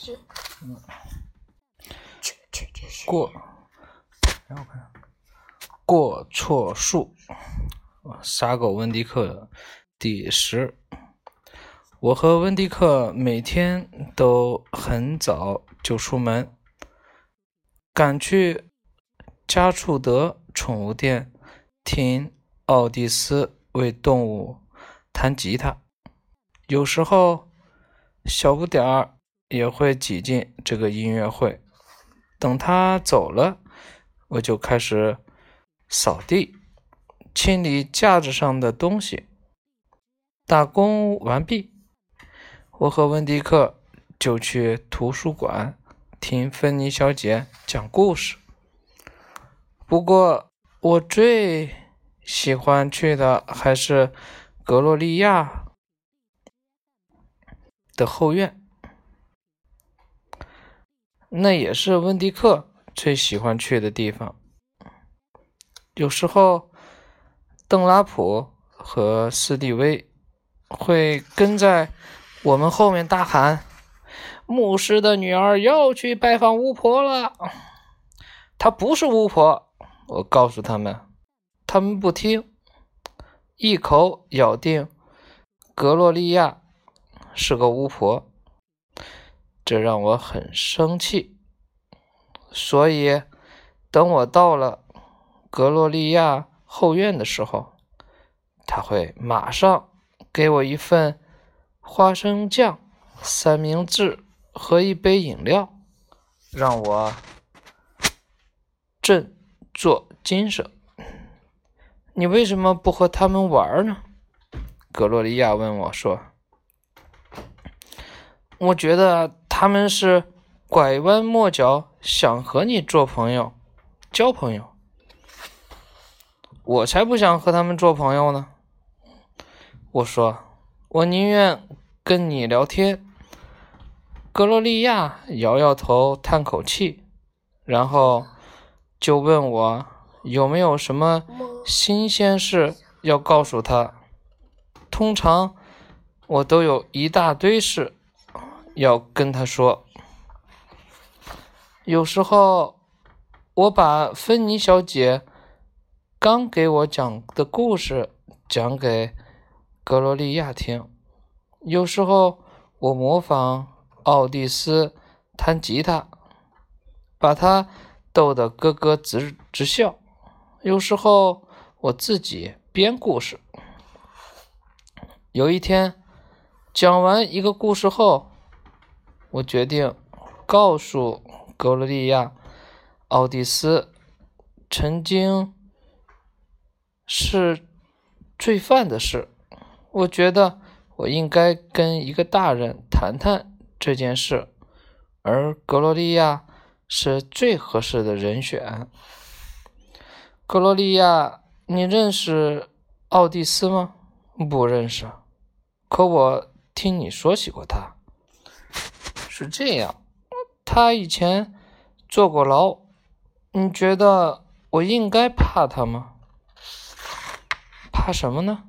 是。嗯。去去去过。然后看。过错数。傻狗温迪克第十。我和温迪克每天都很早就出门，赶去加处德宠物店听奥蒂斯为动物弹吉他。有时候，小不点儿也会挤进这个音乐会。等他走了，我就开始扫地、清理架子上的东西。打工完毕。我和温迪克就去图书馆听芬妮小姐讲故事。不过，我最喜欢去的还是格洛利亚的后院，那也是温迪克最喜欢去的地方。有时候，邓拉普和斯蒂威会跟在。我们后面大喊：“牧师的女儿要去拜访巫婆了。”她不是巫婆，我告诉他们，他们不听，一口咬定格洛丽亚是个巫婆，这让我很生气。所以，等我到了格洛丽亚后院的时候，他会马上给我一份。花生酱、三明治和一杯饮料，让我振作精神。你为什么不和他们玩呢？格洛丽亚问我说：“我觉得他们是拐弯抹角，想和你做朋友、交朋友。我才不想和他们做朋友呢。”我说。我宁愿跟你聊天。格洛丽亚摇摇头，叹口气，然后就问我有没有什么新鲜事要告诉他。通常我都有一大堆事要跟他说。有时候我把芬妮小姐刚给我讲的故事讲给。格罗利亚听，有时候我模仿奥蒂斯弹吉他，把他逗得咯咯直直笑。有时候我自己编故事。有一天讲完一个故事后，我决定告诉格罗利亚，奥蒂斯曾经是罪犯的事。我觉得我应该跟一个大人谈谈这件事，而格洛丽亚是最合适的人选。格洛丽亚，你认识奥蒂斯吗？不认识，可我听你说起过他。是这样，他以前坐过牢。你觉得我应该怕他吗？怕什么呢？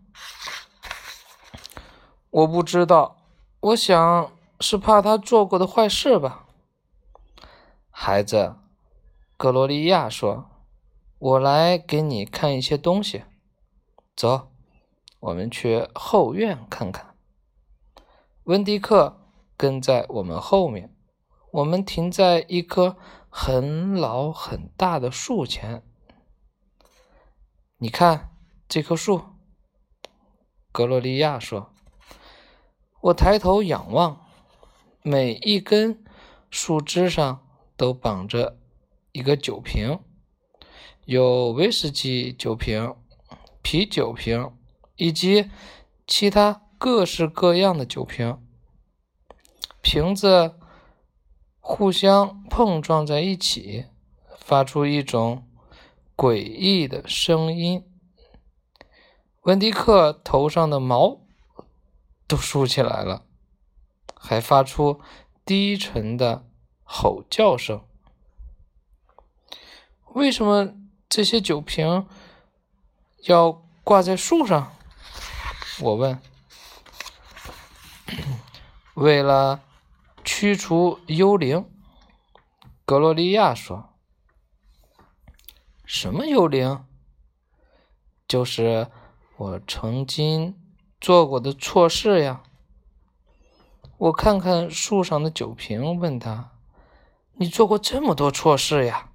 我不知道，我想是怕他做过的坏事吧。孩子，格罗利亚说：“我来给你看一些东西。走，我们去后院看看。”温迪克跟在我们后面，我们停在一棵很老很大的树前。你看这棵树，格罗利亚说。我抬头仰望，每一根树枝上都绑着一个酒瓶，有威士忌酒瓶、啤酒瓶以及其他各式各样的酒瓶。瓶子互相碰撞在一起，发出一种诡异的声音。温迪克头上的毛。都竖起来了，还发出低沉的吼叫声。为什么这些酒瓶要挂在树上？我问。为了驱除幽灵。格洛利亚说：“什么幽灵？就是我曾经做过的错事呀。”我看看树上的酒瓶，问他：“你做过这么多错事呀？”“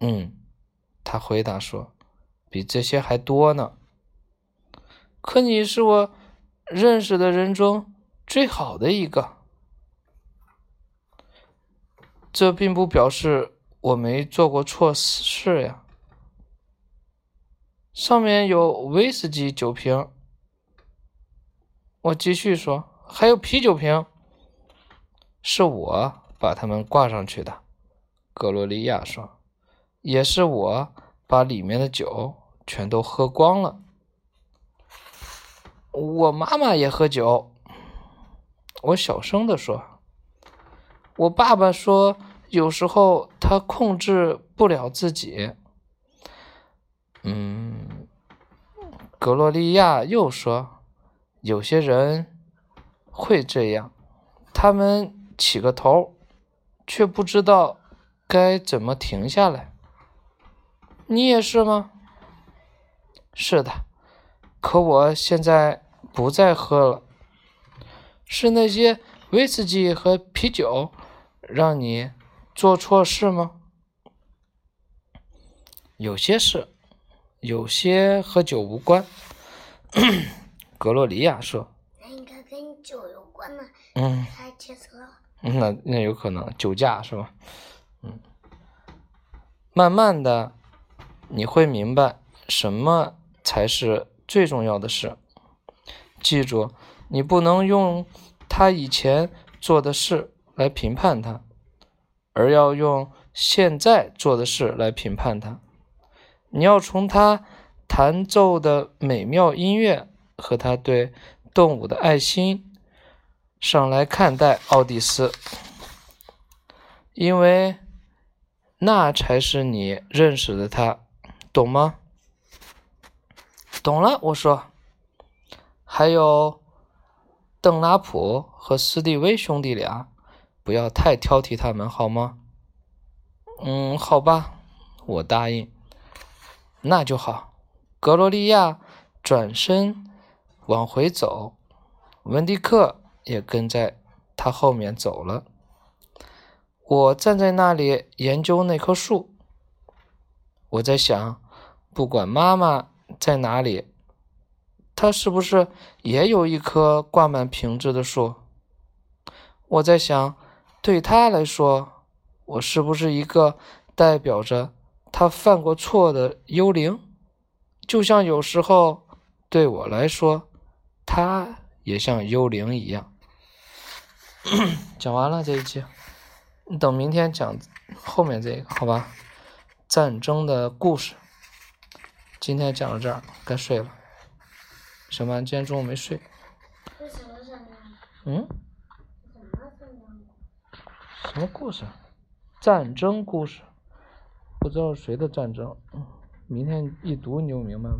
嗯。”他回答说：“比这些还多呢。”“可你是我认识的人中最好的一个。”这并不表示我没做过错事呀。上面有威士忌酒瓶，我继续说，还有啤酒瓶，是我把它们挂上去的。格罗利亚说，也是我把里面的酒全都喝光了。我妈妈也喝酒，我小声的说。我爸爸说，有时候他控制不了自己。嗯，格洛利亚又说，有些人会这样，他们起个头，却不知道该怎么停下来。你也是吗？是的，可我现在不再喝了。是那些威士忌和啤酒。让你做错事吗？有些事，有些和酒无关。格洛里亚说：“那应该跟酒有关呢。”嗯。开汽车。那那有可能酒驾是吧？嗯。慢慢的，你会明白什么才是最重要的事。记住，你不能用他以前做的事。来评判他，而要用现在做的事来评判他。你要从他弹奏的美妙音乐和他对动物的爱心上来看待奥蒂斯，因为那才是你认识的他，懂吗？懂了，我说。还有邓拉普和斯蒂威兄弟俩。不要太挑剔他们，好吗？嗯，好吧，我答应。那就好。格罗利亚转身往回走，文迪克也跟在他后面走了。我站在那里研究那棵树。我在想，不管妈妈在哪里，她是不是也有一棵挂满瓶子的树？我在想。对他来说，我是不是一个代表着他犯过错的幽灵？就像有时候对我来说，他也像幽灵一样。讲完了这一集，你等明天讲后面这个，好吧？战争的故事。今天讲到这儿，该睡了。小曼今天中午没睡。嗯？什么故事？战争故事？不知道谁的战争？明天一读你就明白了。